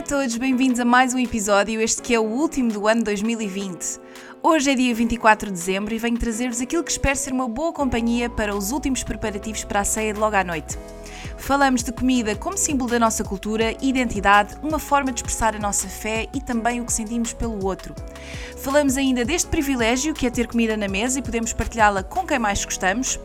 A todos, bem-vindos a mais um episódio, este que é o último do ano 2020. Hoje é dia 24 de dezembro e venho trazer-vos aquilo que espero ser uma boa companhia para os últimos preparativos para a ceia de logo à noite. Falamos de comida como símbolo da nossa cultura, identidade, uma forma de expressar a nossa fé e também o que sentimos pelo outro. Falamos ainda deste privilégio que é ter comida na mesa e podemos partilhá-la com quem mais gostamos.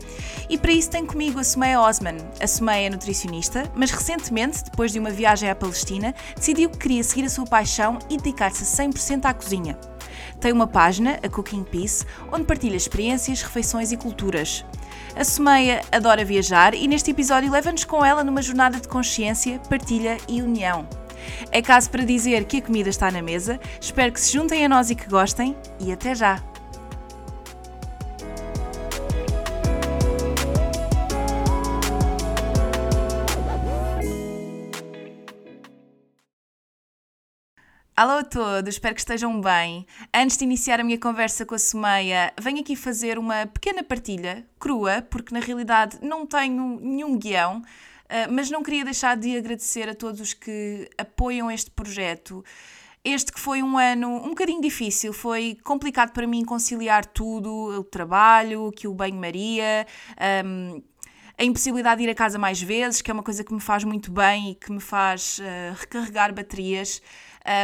E para isso tenho comigo a Sumeia Osman. A Sumeia é nutricionista, mas recentemente, depois de uma viagem à Palestina, decidiu que queria seguir a sua paixão e dedicar-se a 100% à cozinha. Tem uma página, a Cooking Peace, onde partilha experiências, refeições e culturas. A Sumeia adora viajar e neste episódio leva-nos com ela numa jornada de consciência, partilha e união. É caso para dizer que a comida está na mesa, espero que se juntem a nós e que gostem e até já! Alô a todos, espero que estejam bem. Antes de iniciar a minha conversa com a Sumeia, venho aqui fazer uma pequena partilha, crua, porque na realidade não tenho nenhum guião, eh, mas não queria deixar de agradecer a todos os que apoiam este projeto. Este que foi um ano um bocadinho difícil, foi complicado para mim conciliar tudo, o trabalho, que o banho-maria, um, a impossibilidade de ir a casa mais vezes, que é uma coisa que me faz muito bem e que me faz uh, recarregar baterias.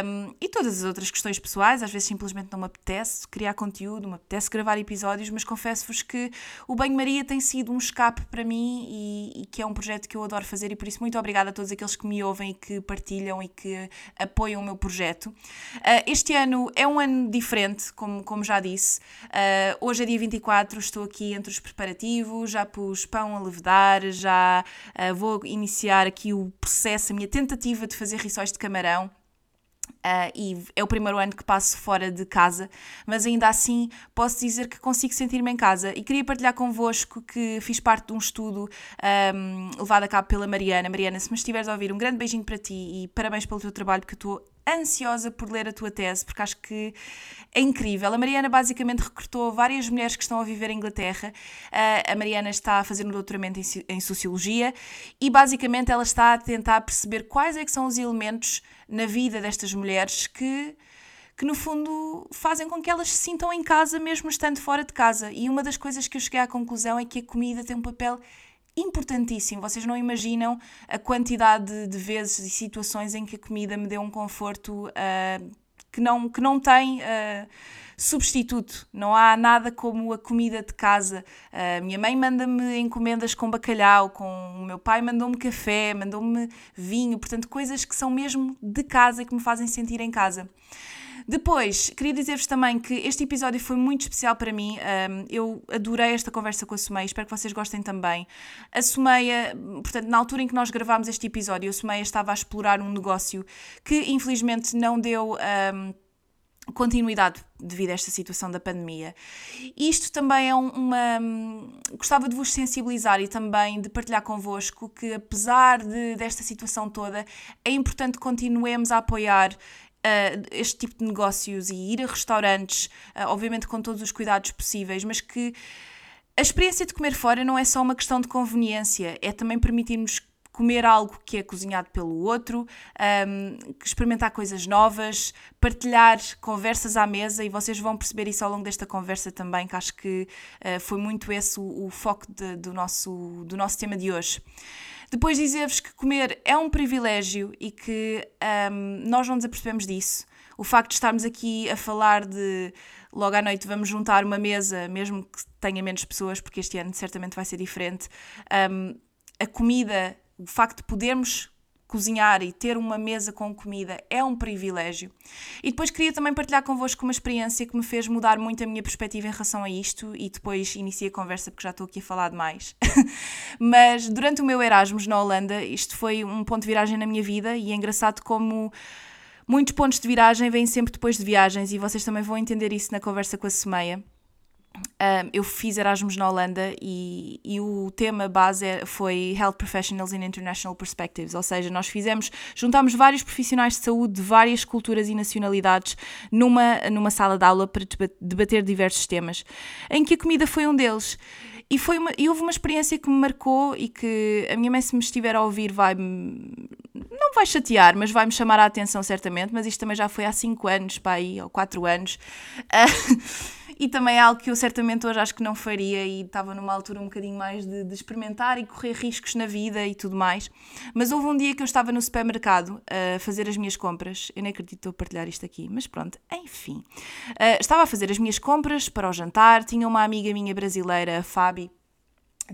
Um, e todas as outras questões pessoais, às vezes simplesmente não me apetece criar conteúdo, me apetece gravar episódios, mas confesso-vos que o Banho Maria tem sido um escape para mim e, e, que é um projeto que eu adoro fazer e por isso muito obrigada a todos aqueles que me ouvem e que partilham e que apoiam o meu projeto. Uh, este ano é um ano diferente, como, como já disse. Uh, hoje é dia 24, estou aqui entre os preparativos, já pus pão a levedar, já uh, vou iniciar aqui o processo, a minha tentativa de fazer rissóis de camarão. Uh, e é o primeiro ano que passo fora de casa, mas ainda assim posso dizer que consigo sentir-me em casa. E queria partilhar convosco que fiz parte de um estudo um, levado a cabo pela Mariana. Mariana, se me estiveres a ouvir, um grande beijinho para ti e parabéns pelo teu trabalho, porque eu estou ansiosa por ler a tua tese, porque acho que é incrível. A Mariana basicamente recrutou várias mulheres que estão a viver em Inglaterra. Uh, a Mariana está a fazer um doutoramento em, em, Sociologia e basicamente ela está a tentar perceber quais é que são os elementos na vida destas mulheres que que no fundo fazem com que elas se sintam em casa mesmo estando fora de casa. E uma das coisas que eu cheguei à conclusão é que a comida tem um papel importantíssimo. Vocês não imaginam a quantidade de vezes e situações em que a comida me deu um conforto uh, que, não, que não tem uh, substituto. Não há nada como a comida de casa. Uh, minha mãe manda-me encomendas com bacalhau, com o meu pai mandou-me café, mandou-me vinho, portanto, coisas que são mesmo de casa e que me fazem sentir em casa. Depois, queria dizer-vos também que este episódio foi muito especial para mim. Um, eu adorei esta conversa com a Sumeia, espero que vocês gostem também. A Sumeia, portanto, na altura em que nós gravámos este episódio, a Sumeia estava a explorar um negócio que infelizmente não deu. Um, continuidade devido a esta situação da pandemia. Isto também é uma. Gostava de vos sensibilizar e também de partilhar convosco que, apesar de, desta situação toda, é importante que continuemos a apoiar uh, este tipo de negócios e ir a restaurantes, uh, obviamente com todos os cuidados possíveis, mas que a experiência de comer fora não é só uma questão de conveniência, é também permitirmos comer algo que é cozinhado pelo outro, um, experimentar coisas novas, partilhar conversas à mesa e vocês vão perceber isso ao longo desta conversa também, que acho que uh, foi muito esse o, o foco de, do, nosso, do nosso tema de hoje. Depois dizer-vos que comer é um privilégio e que um, nós não nos apercebemos disso. O facto de estarmos aqui a falar de logo à noite vamos juntar uma mesa, mesmo que tenha menos pessoas, porque este ano certamente vai ser diferente. Um, a comida, o facto de podermos cozinhar e ter uma mesa com comida é um privilégio. E depois queria também partilhar convosco uma experiência que me fez mudar muito a minha perspectiva em relação a isto e depois iniciei a conversa porque já estou aqui a falar demais. Mas durante o meu Erasmus na Holanda, isto foi um ponto de viragem na minha vida e é engraçado como muitos pontos de viragem vêm sempre depois de viagens e vocês também vão entender isso na conversa com a Semeia. Um, eu fiz Erasmus na Holanda e, e o tema base é, foi Health Professionals in International Perspectives, ou seja, nós fizemos, juntámos vários profissionais de saúde de várias culturas e nacionalidades numa, numa sala de aula para debater diversos temas, em que a comida foi um deles. E, foi uma, e houve uma experiência que me marcou e que a minha mãe, se me estiver a ouvir, vai não vai chatear, mas vai-me chamar a atenção certamente. Mas isto também já foi há 5 anos, para aí, ou 4 anos. Uh, e também é algo que eu certamente hoje acho que não faria e estava numa altura um bocadinho mais de, de, experimentar e correr riscos na vida e tudo mais. Mas houve um dia que eu estava no supermercado a fazer as minhas compras, eu nem acredito estou a partilhar isto aqui, mas pronto, enfim. Uh, estava a fazer as minhas compras para o jantar, tinha uma amiga minha brasileira, a Fabi,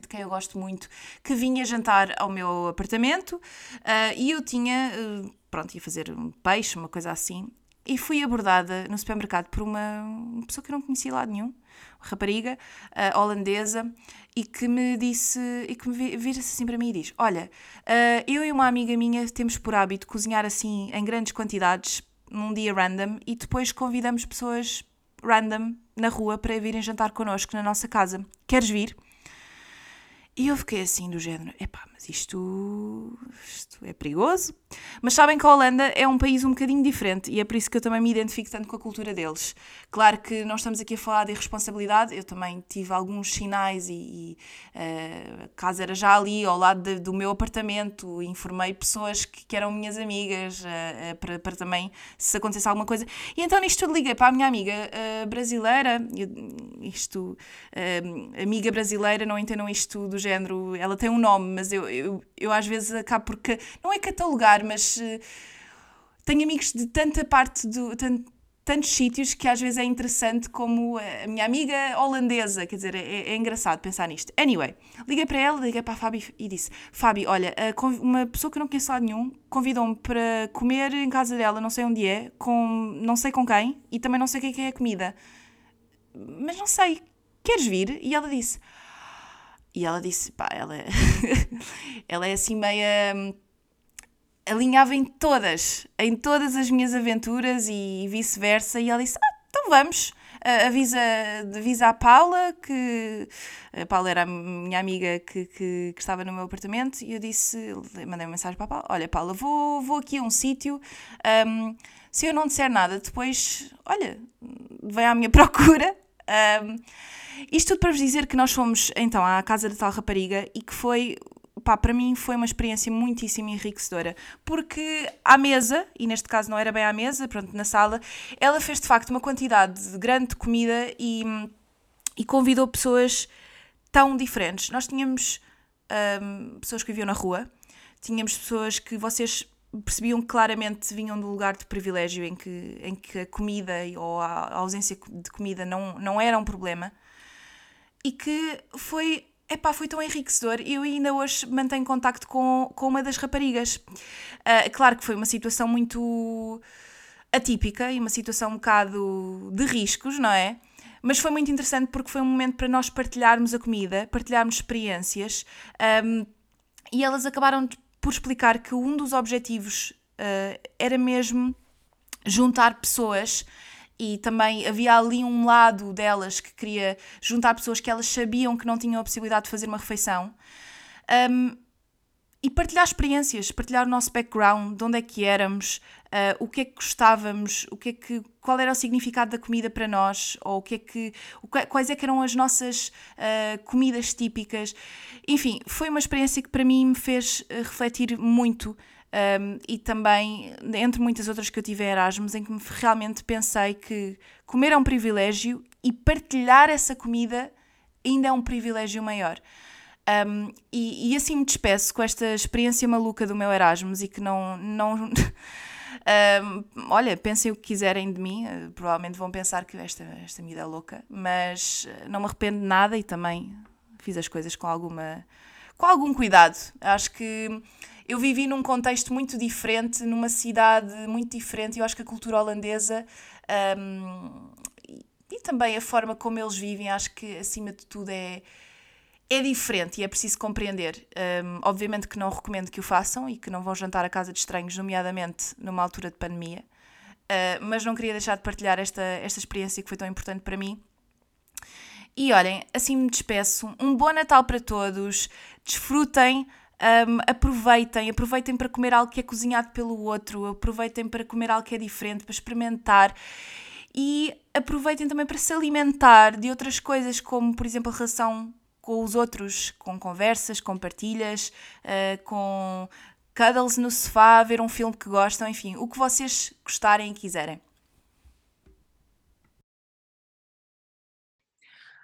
de quem eu gosto muito, que vinha jantar ao meu apartamento uh, e eu tinha, uh, pronto, ia fazer um peixe, uma coisa assim, e fui abordada no supermercado por uma, pessoa que eu não conhecia lá nenhum, rapariga uh, holandesa, e que me disse, e que me vira-se assim para mim e diz: Olha, uh, eu e uma amiga minha temos por hábito cozinhar assim em grandes quantidades, num dia random, e depois convidamos pessoas random na rua para virem jantar connosco na nossa casa. Queres vir? E eu fiquei assim, do género: epá, mas isto, isto é perigoso. Mas sabem que a Holanda é um país um bocadinho diferente e é por isso que eu também me identifico tanto com a cultura deles. Claro que não estamos aqui a falar de irresponsabilidade, eu também tive alguns sinais e, e uh, a casa era já ali, ao lado de, do meu apartamento, informei pessoas que, que eram minhas amigas uh, uh, para, para também se acontecesse alguma coisa. E então nisto tudo liguei para a minha amiga brasileira, isto, amiga brasileira, não entendam isto do género, ela tem um nome, mas eu, eu, eu às vezes acabo porque, não é catalogar, mas uh, tenho amigos de tanta parte do. Tanto, tantos sítios que às vezes é interessante, como a minha amiga holandesa, quer dizer, é, é engraçado pensar nisto. Anyway, liguei para ela, liguei para a Fabi e disse: Fabi, olha, uma pessoa que eu não conheço lá nenhum convidou-me para comer em casa dela, não sei onde é, com não sei com quem e também não sei o que é, é a comida, mas não sei, queres vir? E ela disse: e ela disse, pá, ela, é ela é assim meia hum, alinhava em todas, em todas as minhas aventuras e vice-versa. E ela disse: ah, então vamos. Uh, avisa, avisa a Paula, que a Paula era a minha amiga que, que, que, estava no meu apartamento, e eu disse, mandei uma mensagem para a Paula: Olha, Paula, vou, vou aqui a um sítio. Um, se eu não disser nada, depois, olha, vem à minha procura. Um, isto tudo para vos dizer que nós fomos então à casa da tal rapariga e que foi pá, para mim foi uma experiência muitíssimo enriquecedora, porque à mesa, e neste caso não era bem à mesa, pronto, na sala, ela fez de facto uma quantidade grande de comida e, e convidou pessoas tão diferentes. Nós tínhamos um, pessoas que viviam na rua, tínhamos pessoas que vocês percebiam claramente vinham do lugar de privilégio em que, em que a comida ou a ausência de comida não, não era um problema e que foi epá, foi tão enriquecedor. Eu ainda hoje mantenho contacto com, com uma das raparigas. Uh, claro que foi uma situação muito atípica e uma situação um bocado de riscos, não é? Mas foi muito interessante porque foi um momento para nós partilharmos a comida, partilharmos experiências um, e elas acabaram por explicar que um dos objetivos uh, era mesmo juntar pessoas e também havia ali um lado delas que queria juntar pessoas que elas sabiam que não tinham a possibilidade de fazer uma refeição. Um, e partilhar experiências, partilhar o nosso background, de onde é que éramos, uh, o que é que gostávamos, o que é que, qual era o significado da comida para nós, ou o que é que, quais é que eram as nossas uh, comidas típicas. Enfim, foi uma experiência que para mim me fez uh, refletir muito um, e também, entre muitas outras que eu tive em Erasmus, em que realmente pensei que comer é um privilégio e partilhar essa comida ainda é um privilégio maior. Um, e, e, assim me despeço com esta experiência maluca do meu Erasmus e que não. não um, olha, pensem o que quiserem de mim, uh, provavelmente vão pensar que esta, esta vida é louca, mas uh, não me arrependo de nada e também fiz as coisas com alguma com algum cuidado. Acho que eu vivi num contexto muito diferente, numa cidade muito diferente, e eu acho que a cultura holandesa um, e, e também a forma como eles vivem, acho que acima de tudo é, é diferente e é preciso compreender. Um, obviamente que não recomendo que o façam e que não vão jantar à casa de estranhos, nomeadamente numa altura de pandemia, uh, mas não queria deixar de partilhar esta, esta experiência que foi tão importante para mim. E olhem, assim me despeço. Um bom Natal para todos. Desfrutem um, aproveitem, aproveitem para comer algo que é cozinhado pelo outro, aproveitem para comer algo que é diferente, para experimentar e aproveitem também para se alimentar de outras coisas, como por exemplo a relação com os outros, com conversas, com partilhas, uh, com cuddles no sofá, ver um filme que gostam, enfim, o que vocês gostarem e quiserem.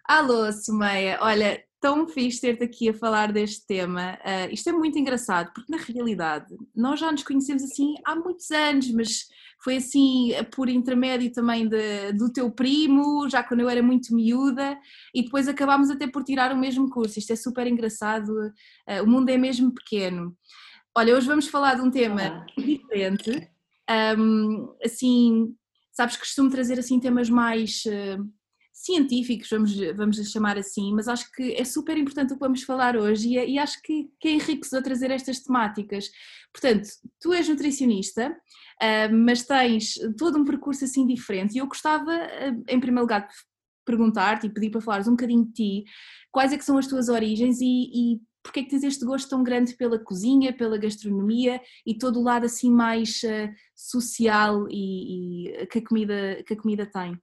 Alô, Sumeia. Olha, tão fixe ter-te aqui a falar deste tema. Uh, isto é muito engraçado, porque na realidade nós já nos conhecemos assim há muitos anos, mas foi assim por intermédio também de, do teu primo, já quando eu era muito miúda, e depois acabámos até por tirar o mesmo curso. Isto é super engraçado, uh, o mundo é mesmo pequeno. Olha, hoje vamos falar de um tema diferente, um, assim, sabes, costumo trazer assim temas mais. Uh, científicos, vamos, vamos chamar assim, mas acho que é super importante o que vamos falar hoje e, e acho que, que é enriquecedor trazer estas temáticas. Portanto, tu és nutricionista, uh, mas tens todo um percurso assim diferente e eu gostava, uh, em primeiro lugar, perguntar-te e pedir para falares um bocadinho de ti, quais é que são as tuas origens e, e porque é que tens este gosto tão grande pela cozinha, pela gastronomia e todo o lado assim mais uh, social e, e, que, a comida, que a comida tem?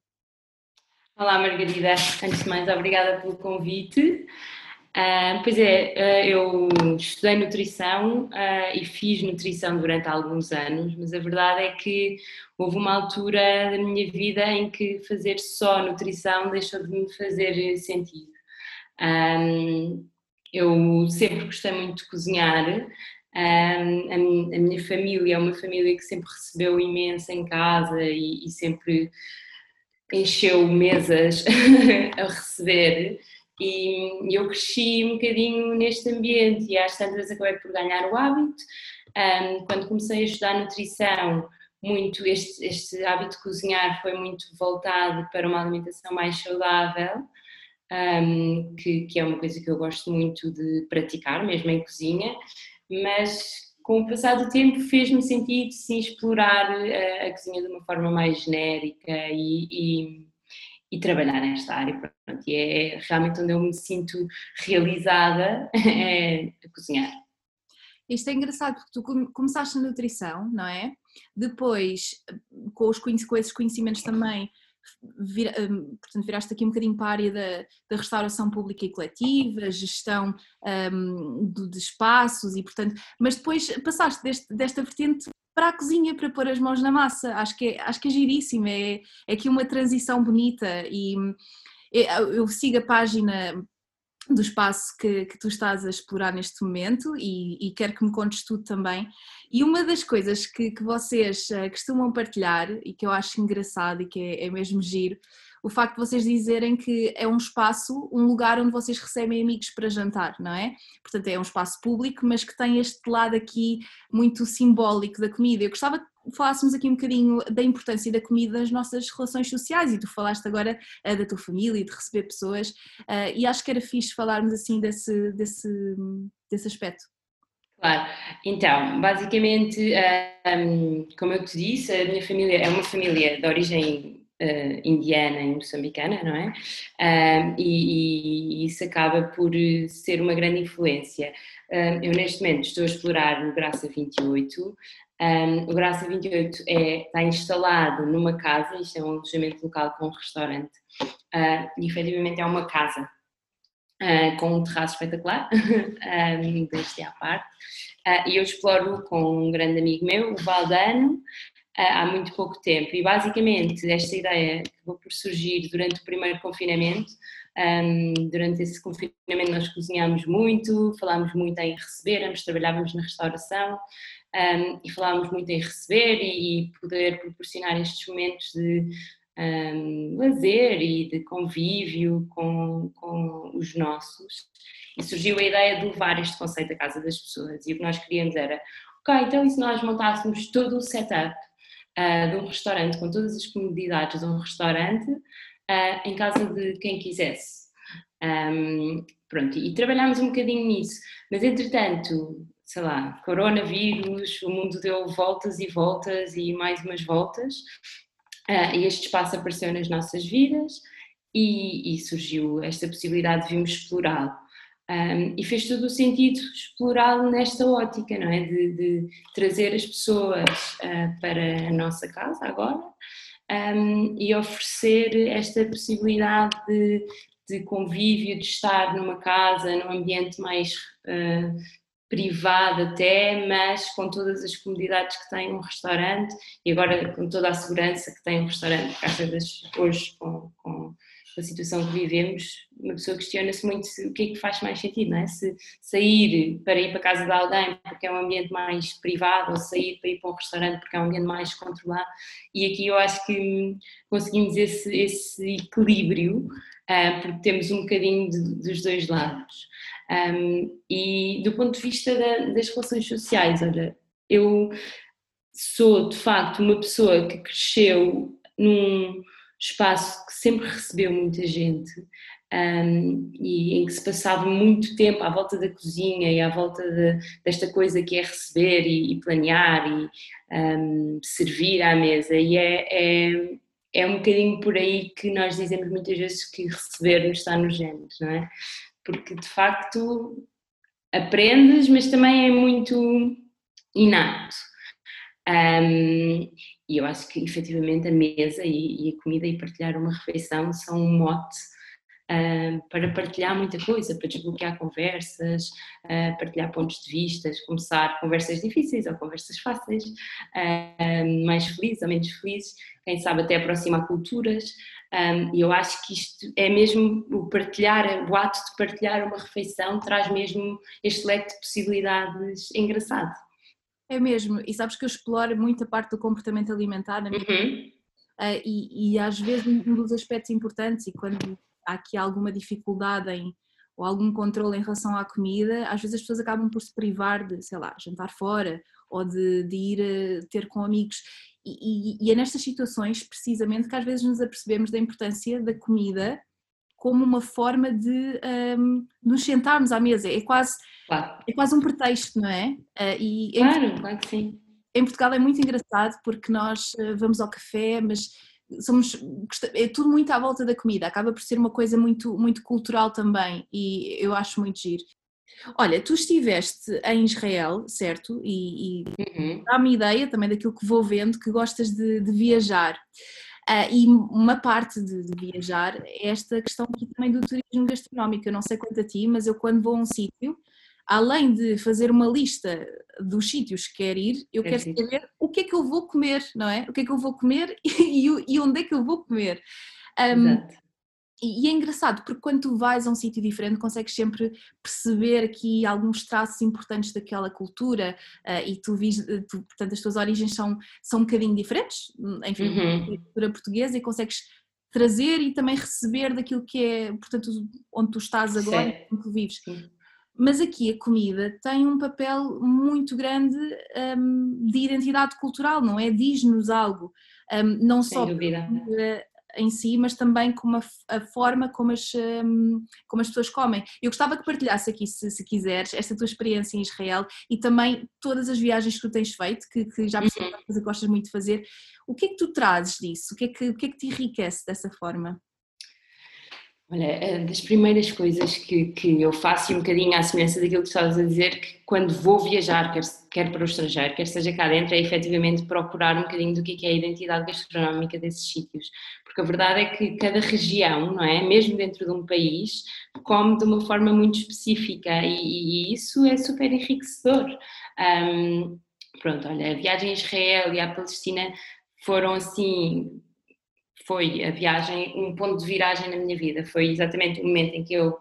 Olá, Margarida. Antes de mais, obrigada pelo convite. Uh, pois é, uh, eu estudei nutrição uh, e fiz nutrição durante alguns anos, mas a verdade é que houve uma altura da minha vida em que fazer só nutrição deixou de me fazer sentido. Um, eu sempre gostei muito de cozinhar, um, a, minha, família é uma família que sempre recebeu imenso em casa e, e sempre encheu mesas a receber e eu cresci um bocadinho neste ambiente e às tantas acabei por ganhar o hábito. Um, quando comecei a estudar nutrição, muito este, este hábito de cozinhar foi muito voltado para uma alimentação mais saudável, um, que, que é uma coisa que eu gosto muito de praticar, mesmo em cozinha, mas com o passar do tempo fez-me sentido sim explorar a, eh, a, cozinha de uma forma mais genérica e, e, e trabalhar nesta área. Pronto, e é realmente onde eu me sinto realizada é a cozinhar. Isto é engraçado porque tu começaste na nutrição, não é? Depois, com, os, com esses conhecimentos também, Vir, um, portanto, viraste aqui um bocadinho para a área da, da restauração pública e coletiva, gestão um, do, de espaços e, portanto, mas depois passaste deste, desta vertente para a cozinha, para pôr as mãos na massa, acho que é, acho que é giríssimo, é, é aqui uma transição bonita e eu, eu sigo a página do espaço que, que tu estás a explorar neste momento e, e quero que me contes tudo também. E uma das coisas que, que vocês uh, costumam partilhar e que eu acho engraçado e que é, é, mesmo giro, o facto de vocês dizerem que é um espaço, um lugar onde vocês recebem amigos para jantar, não é? Portanto, é um espaço público, mas que tem este lado aqui muito simbólico da comida. Eu gostava falássemos aqui um bocadinho da importância da comida nas nossas relações sociais e tu falaste agora uh, da tua família e de receber pessoas uh, e acho que era fixe falarmos assim desse, desse, desse aspecto. Claro, então, basicamente, um, como eu te disse, a minha família é uma família de origem uh, indiana e moçambicana, não é? Um, e, e, isso acaba por ser uma grande influência. Um, eu, neste momento, estou a explorar no Graça 28, um, o Graça 28 é, está instalado numa casa, isto é um alojamento local com um restaurante, uh, e efetivamente é uma casa uh, com um terraço espetacular, um, deste à parte, uh, e eu exploro com um grande amigo meu, o Valdano, há muito pouco tempo, e basicamente esta ideia acabou por surgir durante o primeiro confinamento, um, durante esse confinamento nós cozinhámos muito, falámos muito em receber, trabalhávamos na restauração, um, e falávamos muito em receber e, e poder proporcionar estes momentos de um, lazer e de convívio com, com os nossos. E surgiu a ideia de levar este conceito à casa das pessoas. E o que nós queríamos era, ok, então e se nós montássemos todo o setup uh, de um restaurante, com todas as comodidades de um restaurante, uh, em casa de quem quisesse. Um, pronto, e trabalhámos um bocadinho nisso, mas entretanto, sei lá, coronavírus, o mundo deu voltas e voltas e mais umas voltas, uh, e este espaço apareceu nas nossas vidas e, e surgiu esta possibilidade de virmos explorá-lo. Um, e fez todo o sentido explorá-lo nesta ótica, não é? De, de trazer as pessoas uh, para a nossa casa agora um, e oferecer esta possibilidade de, de, convívio, de estar numa casa, num ambiente mais uh, privado até, mas com todas as comodidades que tem um restaurante e agora com toda a segurança que tem um restaurante, porque às vezes hoje com, com a situação que vivemos, uma pessoa questiona-se muito o que é que faz mais sentido, não é? Se sair para ir para a casa de alguém porque é um ambiente mais privado ou sair para ir para um restaurante porque é um ambiente mais controlado. E aqui eu acho que conseguimos esse, esse equilíbrio uh, porque temos um bocadinho de, dos dois lados. Um, e do ponto de vista da, das relações sociais, olha, eu sou de facto uma pessoa que cresceu num espaço que sempre recebeu muita gente um, e em que se passava muito tempo à volta da cozinha e à volta de, desta coisa que é receber e, e planear e um, servir à mesa e é, é, é, um bocadinho por aí que nós dizemos muitas vezes que receber nos está nos genes, não é? Porque de facto aprendes, mas também é muito inato. Um, e eu acho que efetivamente a mesa e, e, a comida e partilhar uma refeição são um mote para partilhar muita coisa, para desbloquear conversas, uh, partilhar pontos de vista, começar conversas difíceis ou conversas fáceis, uh, mais felizes ou menos felizes, quem sabe até aproximar culturas. Um, e eu acho que isto é mesmo o partilhar, o ato de partilhar uma refeição traz mesmo este leque de possibilidades engraçado. É mesmo, e sabes que eu exploro muito a parte do comportamento alimentar na minha uhum. uh, e, e, às vezes um dos aspectos importantes, e quando há aqui alguma dificuldade em, ou algum controle em relação à comida, às vezes as pessoas acabam por se privar de, sei lá, jantar fora ou de, de ir uh, ter com amigos. E, e, e é nestas situações, precisamente, que às vezes nos apercebemos da importância da comida como uma forma de um, nos sentarmos à mesa. É quase, claro. é quase um pretexto, não é? Uh, e claro, em, claro que sim. Em Portugal é muito engraçado porque nós uh, vamos ao café, mas somos é tudo muito à volta da comida, acaba por ser uma coisa muito, muito cultural também e eu acho muito giro. Olha, tu estiveste em Israel, certo? E, e uhum. dá-me ideia também daquilo que vou vendo, que gostas de, de viajar. Uh, e uma parte de, de, viajar é esta questão aqui também do turismo gastronómico. Eu não sei quanto a ti, mas eu quando vou a um sítio, além de fazer uma lista dos sítios que quero ir, eu é quero sim. saber o que é que eu vou comer, não é? O que é que eu vou comer e, e onde é que eu vou comer. Um, Exato. E, é engraçado, porque quando tu vais a um sítio diferente, consegues sempre perceber aqui alguns traços importantes daquela cultura uh, e tu vis, eh, tu, portanto, as tuas origens são, são um bocadinho diferentes, enfim, uhum. cultura portuguesa, e consegues trazer e também receber daquilo que é, portanto, onde tu estás agora e onde tu vives. Sim. Mas aqui a comida tem um papel muito grande um, de identidade cultural, não é? Diz-nos algo. Um, não Sem só dúvida em si, mas também como a, a forma como as, um, como as pessoas comem. Eu gostava que partilhasse aqui, se, se, quiseres, esta tua experiência em Israel e também todas as viagens que tu tens feito, que, que já percebi uhum. que gostas muito de fazer. O que é que tu trazes disso? O que é que, o que, é que te enriquece dessa forma? Olha, eh, das primeiras coisas que, que eu faço, e um bocadinho à semelhança daquilo que estavas a dizer, que quando vou viajar, quer, quer para o estrangeiro, quer seja cá dentro, é efetivamente procurar um bocadinho do que é, é a identidade gastronómica desses sítios. Porque a verdade é que cada região, não é? Mesmo dentro de um país, come de uma forma muito específica e, e isso é super enriquecedor. Um, pronto, olha, a viagem a Israel e à Palestina foram assim foi a viagem, um ponto de viragem na minha vida. Foi exatamente o momento em que eu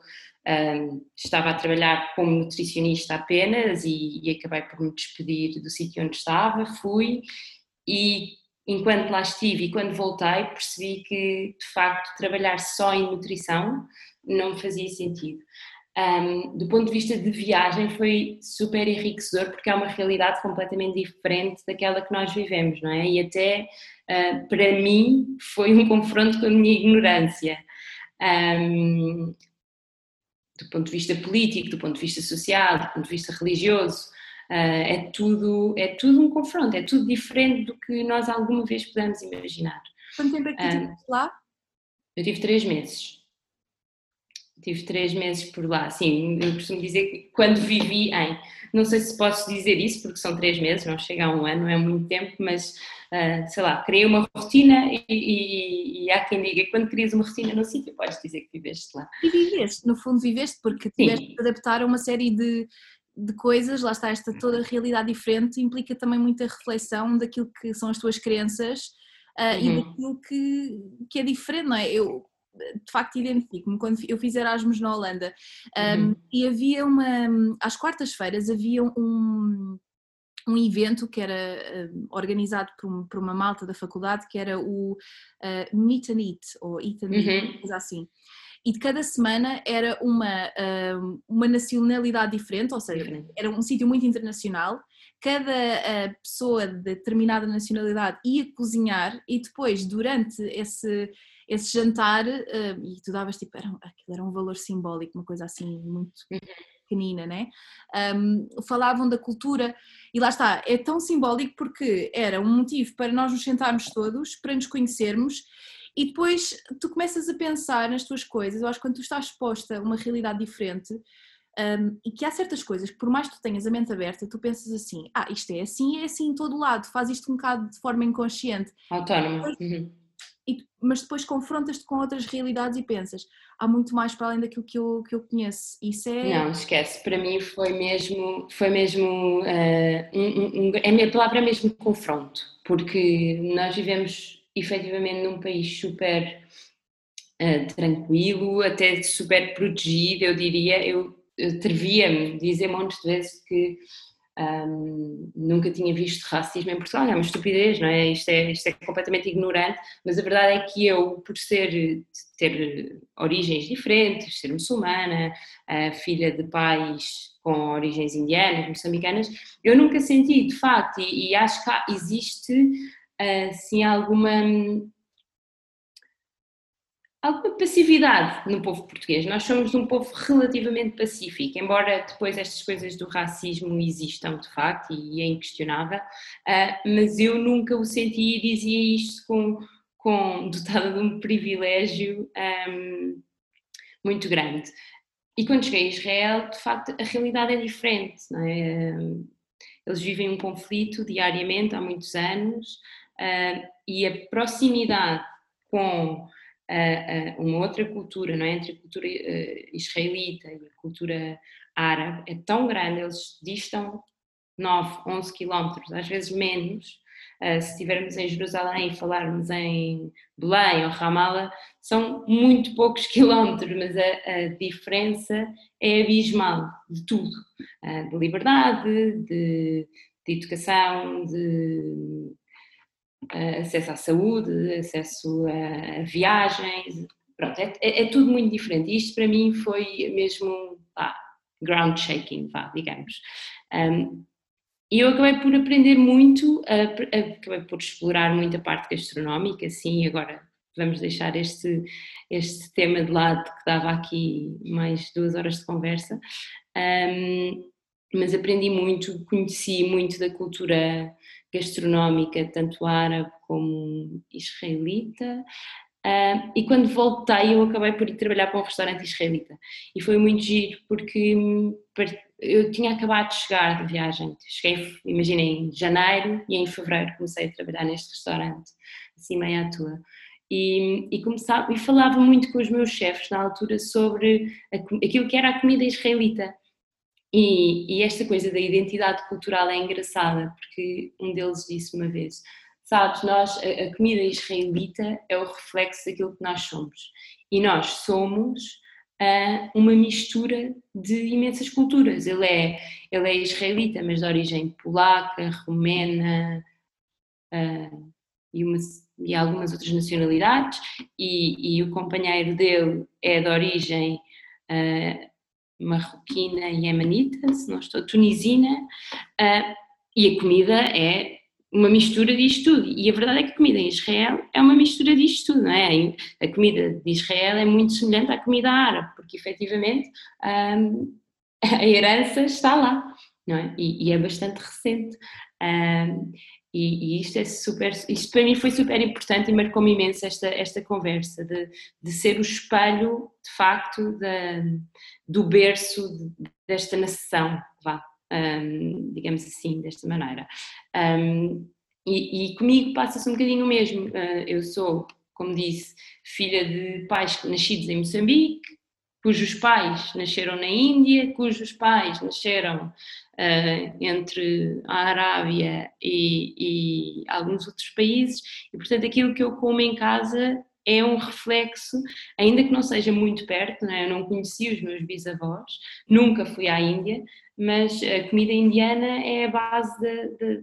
um, estava a trabalhar como nutricionista apenas e, e, acabei por me despedir do sítio onde estava. Fui e enquanto lá estive e quando voltei percebi que de facto trabalhar só em nutrição não fazia sentido. um, do ponto de vista de viagem foi super enriquecedor porque é uma realidade completamente diferente daquela que nós vivemos, não é? E até uh, para mim foi um confronto com a minha ignorância. Um, do ponto de vista político, do ponto de vista social, do ponto de vista religioso, é, tudo, é tudo um confronto, é tudo diferente do que nós alguma vez pudemos imaginar. Quanto tempo é que estiveste lá? Eu tive três meses. Tive três meses por lá, sim, eu costumo dizer que quando vivi em, não sei se posso dizer isso porque são três meses, não chega a um ano, não é muito tempo, mas uh, sei lá, criei uma rotina e, e, e, há quem diga que quando crias uma rotina no sítio podes dizer que viveste lá. E viveste, no fundo viveste porque tiveste de adaptar a uma série de, de coisas, lá está esta toda a realidade diferente, implica também muita reflexão daquilo que são as tuas crenças uh, uhum. e daquilo que, que é diferente, não é? Eu, de facto identifico-me quando eu fiz Erasmus na Holanda um, uhum. e havia uma, às quartas-feiras havia um, um evento que era uh, organizado por, um, por, uma malta da faculdade que era o uh, Meet and Eat ou Eat and uhum. Eat, coisa assim e de cada semana era uma, uh, uma nacionalidade diferente, ou seja, era um sítio muito internacional. Cada uh, pessoa de determinada nacionalidade ia cozinhar e depois, durante esse, esse jantar, uh, e tu davas tipo, era, aquilo era um valor simbólico, uma coisa assim muito uhum. pequenina, né? Um, falavam da cultura e lá está, é tão simbólico porque era um motivo para nós nos sentarmos todos, para nos conhecermos e depois tu começas a pensar nas tuas coisas. Eu acho que quando tu estás exposta a uma realidade diferente um, e que há certas coisas que, por mais que tu tenhas a mente aberta, tu pensas assim: ah, isto é assim, é assim em todo lado, faz isto um bocado de forma inconsciente. Autónoma. Uhum mas depois confrontas-te com outras realidades e pensas, há muito mais para além daquilo que eu, que eu conheço. Isso é. Não, esquece, para mim foi mesmo, foi mesmo, uh, um, um, a minha palavra é mesmo confronto, porque nós vivemos efetivamente num país super uh, tranquilo, até super protegido, eu diria, eu atrevia-me a dizer montes de vezes que um, nunca tinha visto racismo em Portugal, é uma estupidez, não é? Isto, é? isto é completamente ignorante, mas a verdade é que eu, por ser, ter origens diferentes, ser muçulmana, filha de pais com origens indianas, moçambicanas, eu nunca senti, de facto, e, e acho que existe, uh, sim, alguma alguma passividade no povo português. Nós somos um povo relativamente pacífico, embora depois estas coisas do racismo existam de facto e é inquestionável, uh, mas eu nunca o senti e dizia isto com, com dotada de um privilégio um, muito grande. E quando cheguei a Israel, de facto, a realidade é diferente. É? Eles vivem um conflito diariamente há muitos anos uh, e a proximidade com uh, uma outra cultura, não é? Entre a cultura uh, israelita e a cultura árabe é tão grande, eles distam 9, 11 quilómetros, às vezes menos. Uh, se estivermos em Jerusalém e falarmos em Belém ou Ramallah, são muito poucos quilómetros, mas a, a diferença é abismal de tudo: uh, de liberdade, de, de educação, de acesso à saúde, acesso a, viagens, pronto, é, é, é, tudo muito diferente. Isto para mim foi mesmo pá, ground shaking, vá, digamos. Um, e eu acabei por aprender muito, acabei por explorar muito a parte gastronómica, sim, agora vamos deixar este, este tema de lado que dava aqui mais duas horas de conversa, um, mas aprendi muito, conheci muito da cultura gastronómica, tanto árabe como israelita. Uh, e quando voltei, eu acabei por ir trabalhar para um restaurante israelita. E foi muito giro, porque hum, eu tinha acabado de chegar de viagem. Cheguei, imaginei, em janeiro e em fevereiro comecei a trabalhar neste restaurante, assim meio à toa. E, e, começava, e falava muito com os meus chefes na altura sobre a, aquilo que era a comida israelita. E, e, esta coisa da identidade cultural é engraçada, porque um deles disse uma vez: Sabes, nós, a, a comida israelita é o reflexo daquilo que nós somos. E nós somos uh, uma mistura de imensas culturas. Ele é, ele é israelita, mas de origem polaca, romena uh, e, uma, e algumas outras nacionalidades. E, e, o companheiro dele é de origem. Uh, marroquina e yemenita, se não estou, tunisina, uh, e a comida é uma mistura disto tudo. E a verdade é que a comida em Israel é uma mistura disto tudo, não é? A comida de Israel é muito semelhante à comida árabe, porque efetivamente um, a herança está lá, não é? E, e é bastante recente. Um, e, e, isto é super, isto para mim foi super importante e marcou-me imenso esta, esta conversa de, de ser o espelho, de facto, da, do berço desta nação, vá, um, digamos assim, desta maneira. Um, e, e, comigo passa-se um bocadinho o mesmo. Uh, eu sou, como disse, filha de pais nascidos em Moçambique, cujos pais nasceram na Índia, cujos pais nasceram uh, entre a Arábia e, e, alguns outros países, e portanto aquilo que eu como em casa é um reflexo, ainda que não seja muito perto, é? eu não conheci os meus bisavós, nunca fui à Índia, mas a comida indiana é a base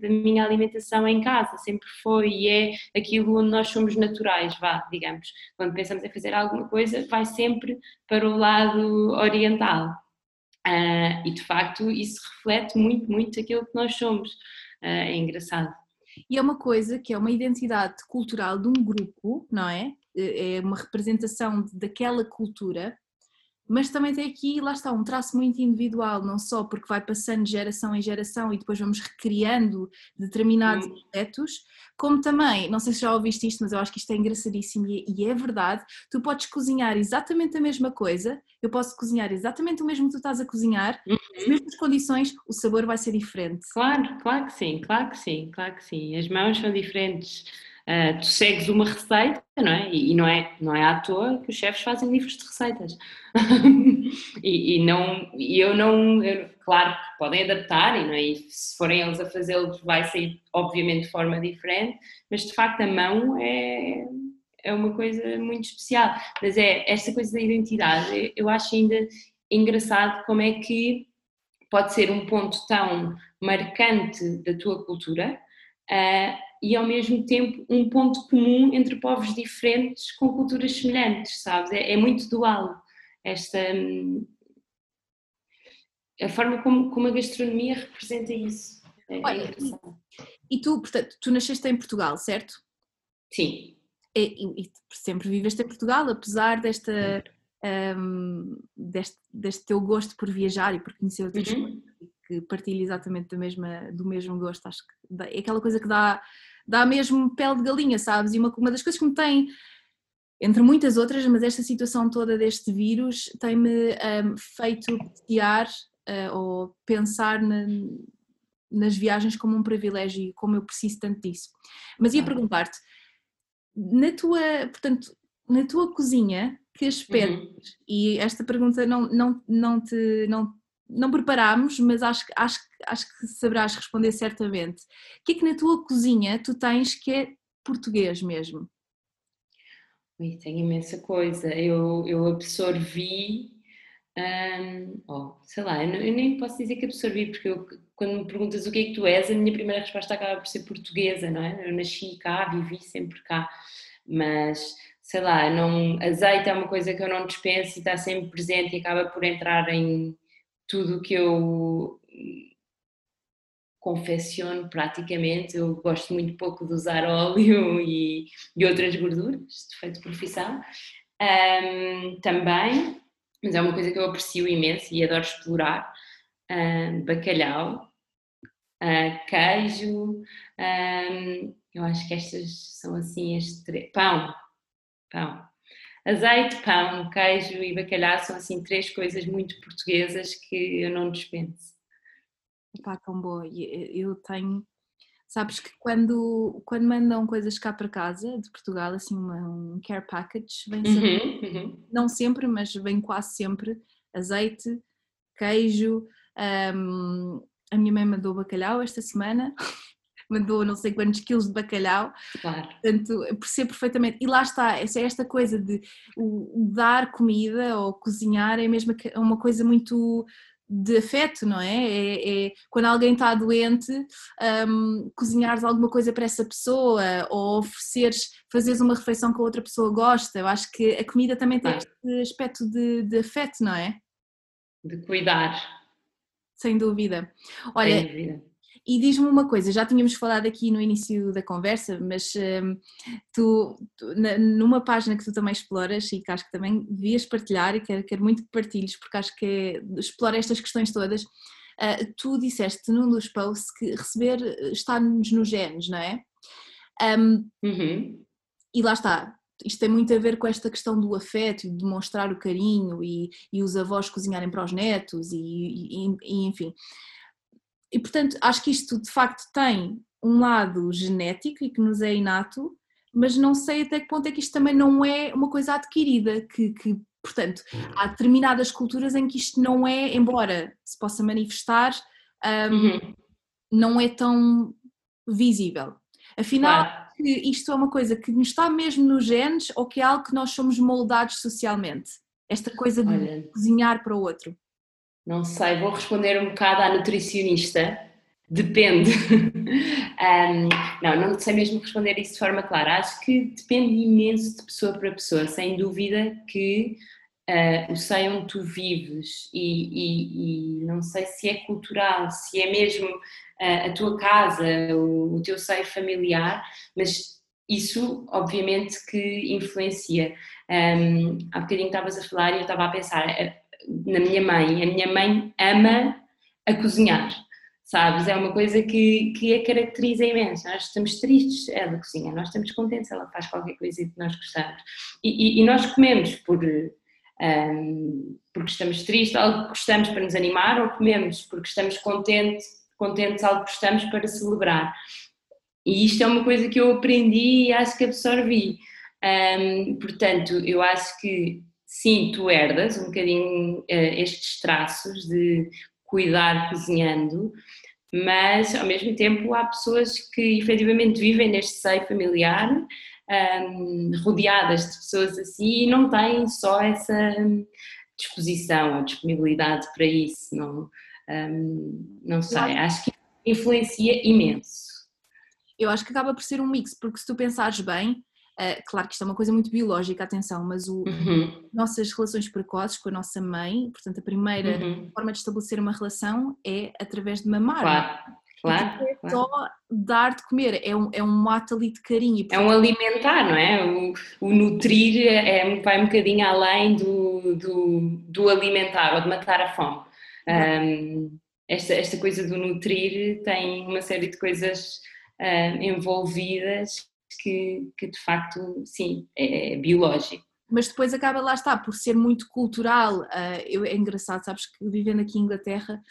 da, minha alimentação em casa, sempre foi e é aquilo onde nós somos naturais, vá, digamos. Quando pensamos em fazer alguma coisa, vai sempre para o lado oriental. Uh, e de facto isso reflete muito, muito aquilo que nós somos. Uh, é engraçado. E é uma coisa que é uma identidade cultural de um grupo, não é? É uma representação daquela cultura mas também tem aqui, lá está, um traço muito individual, não só porque vai passando de geração em geração e depois vamos recriando determinados hum. aspectos, como também, não sei se já ouviste isto, mas eu acho que isto é engraçadíssimo e, e é verdade, tu podes cozinhar exatamente a mesma coisa, eu posso cozinhar exatamente o mesmo que tu estás a cozinhar, uhum. nas mesmas condições, o sabor vai ser diferente. Claro, claro que sim, claro que sim, claro que sim, as mãos são diferentes. Uh, tu segues uma receita, não é? E, e, não é, não é à toa que os chefes fazem livros de receitas. e, e, não, e eu não, eu, claro que podem adaptar, e, não é? e se forem eles a fazê-los vai sair obviamente de forma diferente, mas de facto a mão é, é uma coisa muito especial. Mas é esta coisa da identidade, eu acho ainda engraçado como é que pode ser um ponto tão marcante da tua cultura. Uh, e ao mesmo tempo um ponto comum entre povos diferentes com culturas semelhantes, sabes? É, é muito dual esta hum, a forma como, como, a gastronomia representa isso. É, é Olha, é e tu, portanto, tu nasceste em Portugal, certo? Sim. E, e, e sempre viveste em Portugal, apesar desta, um, deste, deste teu gosto por viajar e por conhecer outras uhum que partilha exatamente do mesmo, do mesmo gosto. Acho que é aquela coisa que dá, dá mesmo pele de galinha, sabes? E uma, uma das coisas que me tem, entre muitas outras, mas esta situação toda deste vírus tem-me um, feito apreciar uh, ou pensar na, nas viagens como um privilégio e como eu preciso tanto disso. Mas ia perguntar-te, na tua, portanto, na tua cozinha, que aspectos, uhum. e esta pergunta não, não, não, te, não não preparámos, mas acho, acho, acho que saberás responder certamente. O que é que na tua cozinha tu tens que é português mesmo? Ui, tem imensa coisa. Eu, eu absorvi, hum, oh, sei lá, eu, eu, nem posso dizer que absorvi, porque eu, quando me perguntas o que é que tu és, a minha primeira resposta acaba por ser portuguesa, não é? Eu nasci cá, vivi sempre cá, mas sei lá, não, azeite é uma coisa que eu não dispenso e está sempre presente e acaba por entrar em tudo que eu confecciono praticamente, eu gosto muito pouco de usar óleo e, e outras gorduras, de feito profissão, um, também, mas é uma coisa que eu aprecio imenso e adoro explorar, um, bacalhau, uh, queijo, um, eu acho que estas são assim as três, pão, pão, Azeite, pão, queijo e bacalhau são assim três coisas muito portuguesas que eu não dispenso. Pá, tão boa. Eu tenho, sabes que quando, quando mandam coisas cá para casa de Portugal, assim uma, um care package, vem sempre, uhum, uhum. não sempre, mas vem quase sempre azeite, queijo. Um, a minha mãe mandou bacalhau esta semana mandou não sei quantos quilos de bacalhau. Claro. Portanto, percebo perfeitamente. E lá está, essa é esta coisa de o, dar comida ou cozinhar é mesmo uma coisa muito de afeto, não é? é, é quando alguém está doente, um, cozinhares alguma coisa para essa pessoa ou ofereceres, fazeres uma refeição que a outra pessoa gosta. Eu acho que a comida também tem este aspecto de, de afeto, não é? de cuidar. Sem dúvida. Olha, Sem dúvida. E diz-me uma coisa, já tínhamos falado aqui no início da conversa, mas um, tu, tu na, numa página que tu também exploras e que acho que também devias partilhar e quero, quero muito que partilhes, porque acho que é, explora estas questões todas, uh, tu disseste num dos posts que receber está-nos nos genes, não é? Um, uhum. E lá está, isto tem muito a ver com esta questão do afeto, de demonstrar o carinho e, e os avós cozinharem para os netos e, e, e enfim. E portanto, acho que isto de facto tem um lado genético e que nos é inato, mas não sei até que ponto é que isto também não é uma coisa adquirida, que, que portanto, há determinadas culturas em que isto não é, embora se possa manifestar, um, uhum. não é tão visível. Afinal, claro. isto é uma coisa que nos está mesmo nos genes ou que é algo que nós somos moldados socialmente? Esta coisa de Olha. cozinhar para o outro. Não sei, vou responder um bocado à nutricionista. Depende. um, não, não sei mesmo responder isso de forma clara. Acho que depende imenso de pessoa para pessoa. Sem dúvida que uh, o seio onde tu vives e, e, e, não sei se é cultural, se é mesmo uh, a tua casa, o, o teu seio familiar, mas isso obviamente que influencia. Um, há bocadinho estavas a falar e eu estava a pensar na minha mãe. A minha mãe ama a cozinhar, sabes? É uma coisa que, que a caracteriza imenso. Nós estamos tristes, ela cozinha, nós estamos contentes, ela faz qualquer coisa que nós gostamos. E, e, e nós comemos por. Um, porque estamos tristes, algo que gostamos para nos animar, ou comemos porque estamos contentes, contentes algo que gostamos para celebrar. E isto é uma coisa que eu aprendi e acho que absorvi. Um, portanto, eu acho que sim, tu herdas um bocadinho uh, estes traços de cuidar cozinhando, mas ao mesmo tempo há pessoas que efetivamente vivem neste seio familiar, um, rodeadas de pessoas assim e não têm só essa disposição ou disponibilidade para isso, não, um, não sei, acho que influencia imenso. Eu acho que acaba por ser um mix, porque se tu pensares bem, Uh, claro que isto é uma coisa muito biológica, atenção, mas o, uhum. nossas relações precoces com a nossa mãe, portanto, a primeira uhum. forma de estabelecer uma relação é através de mamar. Claro. Claro, é claro. só dar de comer, é um, é um ato ali de carinho. É um alimentar, não é? O, o nutrir é, vai um bocadinho além do, do, do alimentar ou de matar a fome. Um, esta, esta coisa do nutrir tem uma série de coisas uh, envolvidas que, que de facto, sim, é, é biológico mas depois acaba lá está por ser muito cultural. Uh, eu, é engraçado, sabes que vivendo aqui em Inglaterra,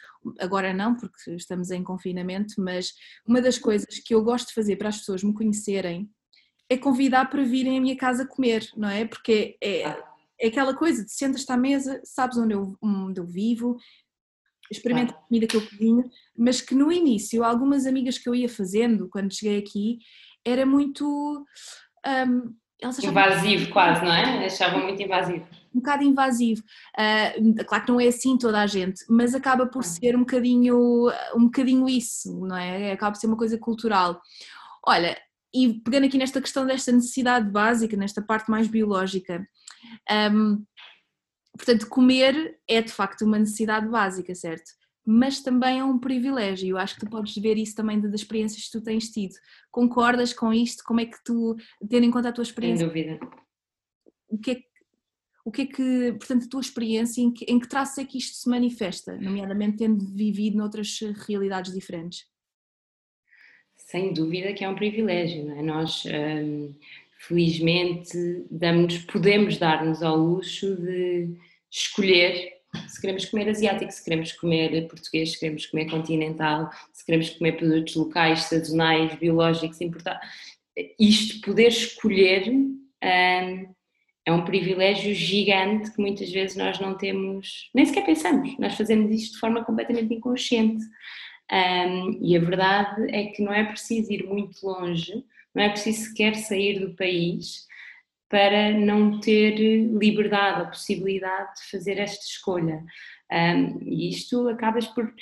agora não, porque estamos em confinamento, mas uma das coisas que eu gosto de fazer para as pessoas me conhecerem é convidar para virem à minha casa comer, não é? Porque é, é aquela coisa de sentas-te à mesa, sabes onde eu, onde eu vivo, experimenta a comida que eu cozinho, mas que no início, algumas amigas que eu ia fazendo quando cheguei aqui, era muito. Um, invasivo, quase, não é? Achavam muito invasivo. Um bocado invasivo. Uh, claro que não é assim toda a gente, mas acaba por ser um bocadinho, um bocadinho isso, não é? Acaba por ser uma coisa cultural. Olha, e pegando aqui nesta questão desta necessidade básica, nesta parte mais biológica, um, portanto, comer é de facto uma necessidade básica, certo? Mas também é um privilégio. Eu acho que tu podes ver isso também das experiências que tu tens tido. Concordas com isto? Como é que tu, tendo em conta a tua experiência? Sem dúvida. O que é que, o que, é que portanto, a tua experiência, em que, em que traços é que isto se manifesta, nomeadamente tendo vivido noutras realidades diferentes? Sem dúvida que é um privilégio, não é? Nós, hum, felizmente, damos, podemos dar-nos ao luxo de escolher se queremos comer asiático, se queremos comer português, se queremos comer continental, se queremos comer produtos locais, sazonais, biológicos, importados. Isto, poder escolher, um, é um privilégio gigante que muitas vezes nós não temos, nem sequer pensamos, nós fazemos isto de forma completamente inconsciente. Um, e a verdade é que não é preciso ir muito longe, não é preciso sequer sair do país para não ter liberdade ou possibilidade de fazer esta escolha. Um, e isto acabas por,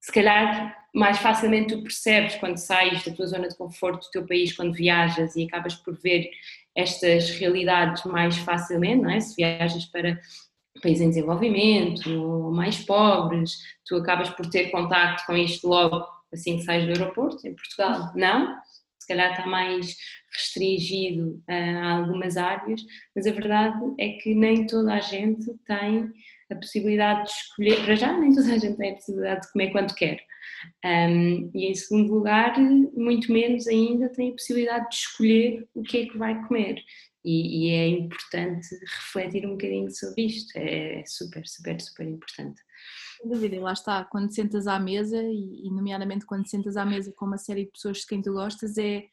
se calhar, mais facilmente tu percebes quando sais da tua zona de conforto do teu país, quando viajas e acabas por ver estas realidades mais facilmente, não é? Se viajas para, países em desenvolvimento ou mais pobres, tu acabas por ter contacto com isto logo assim que sais do aeroporto, em Portugal não, se calhar está mais restringido a algumas áreas, mas a verdade é que nem toda a gente tem a possibilidade de escolher, para já nem toda a gente tem a possibilidade de comer quando quer. Um, e em segundo lugar, muito menos ainda tem a possibilidade de escolher o que é que vai comer. E, e é importante refletir um bocadinho sobre isto, é, é super, super, super importante. Sem dúvida, lá está, quando sentas à mesa, e, e nomeadamente quando sentas à mesa com uma série de pessoas de quem tu gostas, é,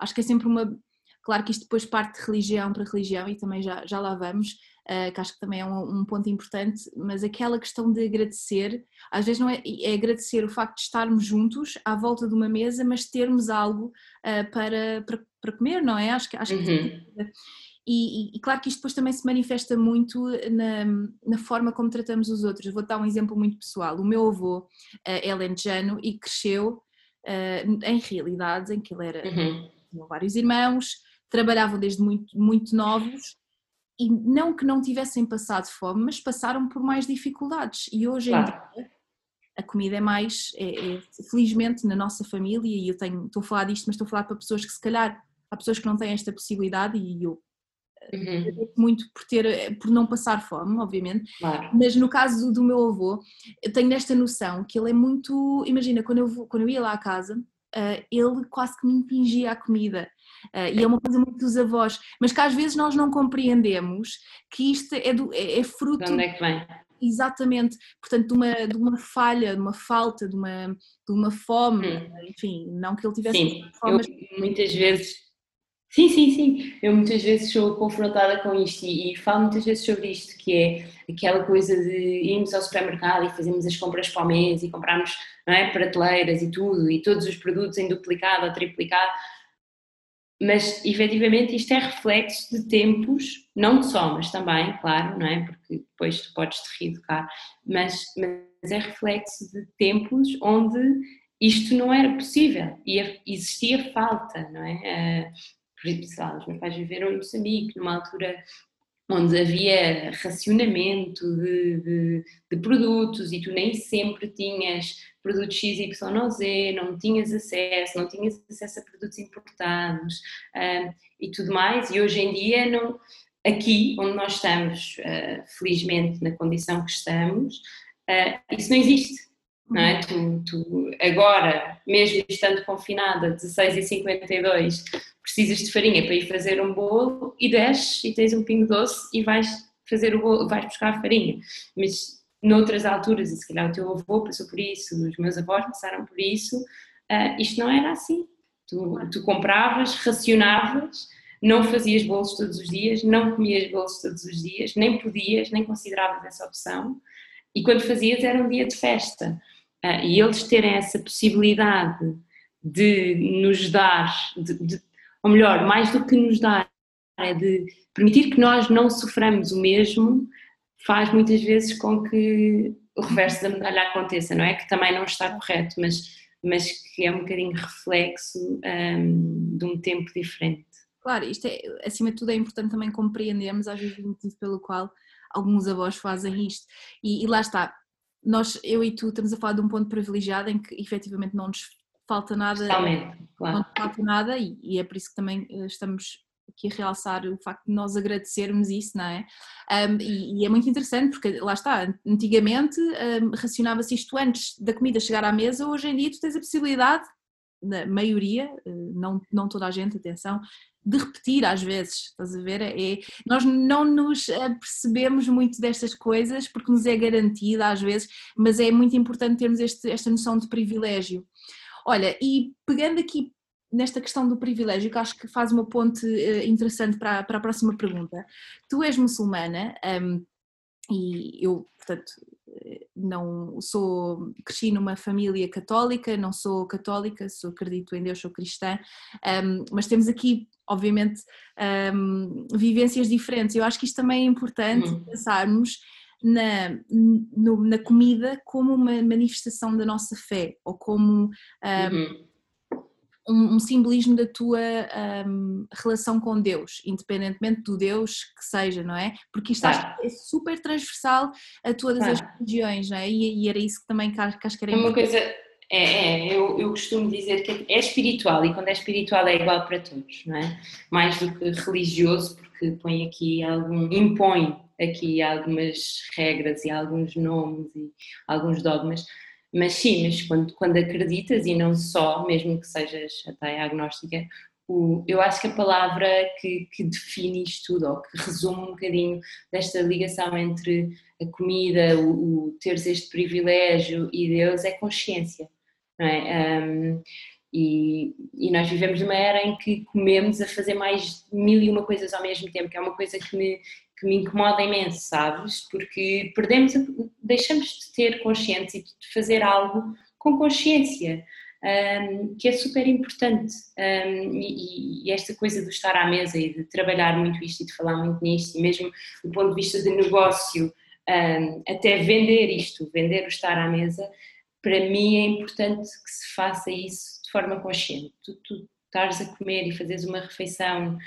acho que é sempre uma, claro que isto depois parte de religião para religião e também já, já lá vamos, uh, que acho que também é um, um, ponto importante, mas aquela questão de agradecer, às vezes não é, é agradecer o facto de estarmos juntos à volta de uma mesa, mas termos algo uh, para, para, para, comer, não é? Acho que, acho que uhum. E, e, e, claro que isto depois também se manifesta muito na, na forma como tratamos os outros. vou dar um exemplo muito pessoal. O meu avô uh, é lentejano e cresceu uh, em realidades em que ele era uhum. vários irmãos, trabalhavam desde muito, muito novos e não que não tivessem passado fome, mas passaram por mais dificuldades. E hoje claro. em dia a comida é mais, é, é, felizmente na nossa família, e eu tenho, estou a falar disto, mas estou a falar para pessoas que se calhar há pessoas que não têm esta possibilidade e eu Uhum. muito por ter por não passar fome, obviamente. Claro. Mas no caso do, meu avô, eu tenho esta noção que ele é muito. Imagina, quando eu, vou, quando eu ia lá à casa, uh, ele quase que me impingia a comida. Uh, e é uma coisa muito dos avós, mas que às vezes nós não compreendemos que isto é, do, é, é fruto. De onde é que vem? Exatamente, portanto, de uma, de uma falha, de uma falta, de uma, de uma fome, hum. enfim, não que ele tivesse Sim, fome, eu, mas... muitas vezes Sim, sim, sim. Eu muitas vezes sou confrontada com isto e, e, falo muitas vezes sobre isto, que é aquela coisa de irmos ao supermercado e fazermos as compras para o mês e comprarmos não é, prateleiras e tudo, e todos os produtos em duplicado ou triplicado. Mas efetivamente isto é reflexo de tempos, não só, mas também, claro, não é? Porque depois tu podes te reeducar, mas, mas é reflexo de tempos onde isto não era possível e existia falta, não é? Por exemplo, os meus pais viveram em Moçambique, numa altura onde havia racionamento de, de, de, produtos e tu nem sempre tinhas produtos XYZ, não tinhas acesso, não tinhas acesso a produtos importados uh, e tudo mais, e hoje em dia não, aqui onde nós estamos, uh, felizmente na condição que estamos, uh, isso não existe. Não é? tu, tu agora, mesmo estando confinada, 16h52, precisas de farinha para ir fazer um bolo e desces e tens um pingo doce e vais fazer o bolo, vais buscar a farinha. Mas noutras alturas, e se calhar o teu avô passou por isso, os meus avós passaram por isso, uh, isto não era assim. Tu, tu compravas, racionavas, não fazias bolos todos os dias, não comias bolos todos os dias, nem podias, nem consideravas essa opção, e quando fazias era um dia de festa. Uh, e eles terem essa possibilidade de nos dar, de, de, ou melhor, mais do que nos dar, é de permitir que nós não soframos o mesmo, faz muitas vezes com que o reverso da medalha aconteça, não é? Que também não está correto, mas, mas que é um bocadinho reflexo um, de um tempo diferente. Claro, isto é, acima de tudo é importante também compreendermos às vezes o motivo pelo qual alguns avós fazem isto. E, e, lá está, nós, eu e tu, estamos a falar de um ponto privilegiado em que efetivamente não nos falta nada, claro. não falta nada e, e, é por isso que também eh, estamos aqui a realçar o facto de nós agradecermos isso, não é? Um, e, e, é muito interessante porque lá está, antigamente um, racionava-se isto antes da comida chegar à mesa, hoje em dia tu tens a possibilidade, na maioria, eh, não, não toda a gente, atenção, de repetir às vezes, estás a ver? É, nós não nos percebemos muito destas coisas porque nos é garantida às vezes, mas é muito importante termos este, esta noção de privilégio. Olha, e pegando aqui nesta questão do privilégio, que acho que faz uma ponte uh, interessante para, para a próxima pergunta. Tu és muçulmana um, e eu, portanto, eh, não sou, cresci numa família católica, não sou católica, sou, acredito em Deus, sou cristã, um, mas temos aqui, obviamente, um, vivências diferentes. Eu acho que isto também é importante uhum. pensarmos na, no, na comida como uma manifestação da nossa fé ou como um, uhum. Um, um simbolismo da tua um, relação com Deus, independentemente do Deus que seja, não é? Porque isto Claro. é super transversal a todas as Claro. religiões, não é? E, e era isso que também que acho que era É uma coisa, é, é, eu, eu costumo dizer que é espiritual e quando é espiritual é igual para todos, não é? Mais do que religioso, porque põe aqui algum, impõe aqui algumas regras e alguns nomes e alguns dogmas, mas sim, mas quando, quando acreditas e não só, mesmo que sejas até agnóstica, o, eu acho que a palavra que, que define isto tudo, ou que resume um bocadinho desta ligação entre a comida, o, o teres este privilégio e Deus é consciência, não é? Um, e, e nós vivemos numa era em que comemos a fazer mais mil e uma coisas ao mesmo tempo, que é uma coisa que me, que me incomoda imenso, sabes? Porque perdemos, deixamos de ter consciência e de fazer algo com consciência, um, que é super importante. Um, e, e esta coisa do estar à mesa e de trabalhar muito isto e de falar muito nisto, e mesmo do ponto de vista de negócio, um, até vender isto, vender o estar à mesa, para mim é importante que se faça isso de forma consciente. Tu, tu a comer e fazeres uma refeição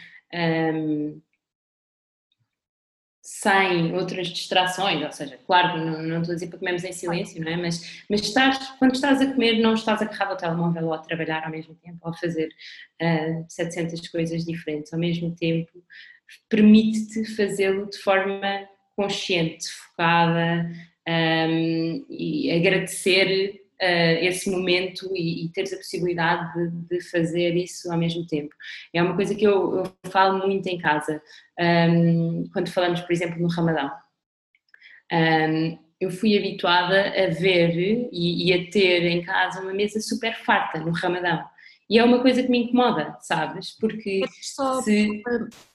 sem outras distrações, ou seja, claro, não, não estou a dizer para comermos em silêncio, não é? Mas, mas estás, quando estás a comer, não estás agarrado ao telemóvel ou a trabalhar ao mesmo tempo, ou a fazer uh, 700 coisas diferentes ao mesmo tempo, permite-te fazê-lo de forma consciente, focada um, e agradecer esse momento e, e teres a possibilidade de, de, fazer isso ao mesmo tempo. É uma coisa que eu, eu falo muito em casa, um, quando falamos, por exemplo, no Ramadão. Um, eu fui habituada a ver e, e, a ter em casa uma mesa super farta no Ramadão. E é uma coisa que me incomoda, sabes? Porque só, se...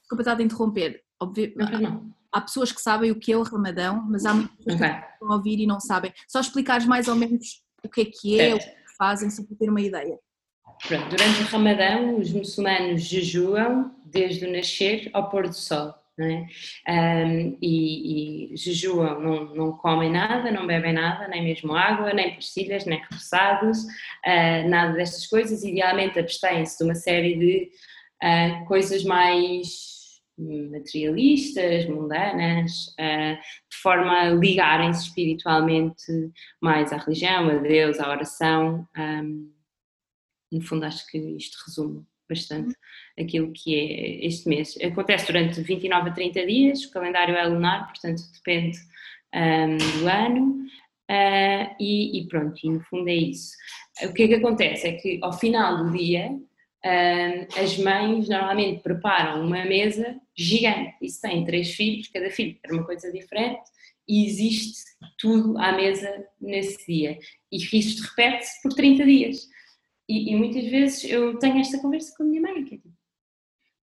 Desculpa estar a interromper. Obvi... Não, não. Há pessoas que sabem o que é o Ramadão, mas há muitas pessoas okay. que estão a ouvir e não sabem. Só explicares mais ou menos o que é que é, certo. o que fazem, só para ter uma ideia. Pronto, durante o Ramadão, os muçulmanos jejuam desde o nascer ao pôr do sol. É? Um, e, e, jejuam, não, não, comem nada, não bebem nada, nem mesmo água, nem pastilhas, nem repousados, uh, nada destas coisas. Idealmente abstêm-se de uma série de uh, coisas mais materialistas, mundanas, uh, de forma a ligarem-se espiritualmente mais à religião, a Deus, à oração. No fundo, acho que isto resume bastante aquilo que é este mês. Acontece durante 29 a 30 dias, o calendário é lunar, portanto depende do ano, uh, e, e, pronto, e no fundo é isso. O que é que acontece? É que ao final do dia, um, as mães normalmente preparam uma mesa gigante, e se têm três filhos, cada filho quer uma coisa diferente, e existe tudo à mesa nesse dia. E isto repete-se por 30 dias. E, e, muitas vezes eu tenho esta conversa com a minha mãe, que é tipo,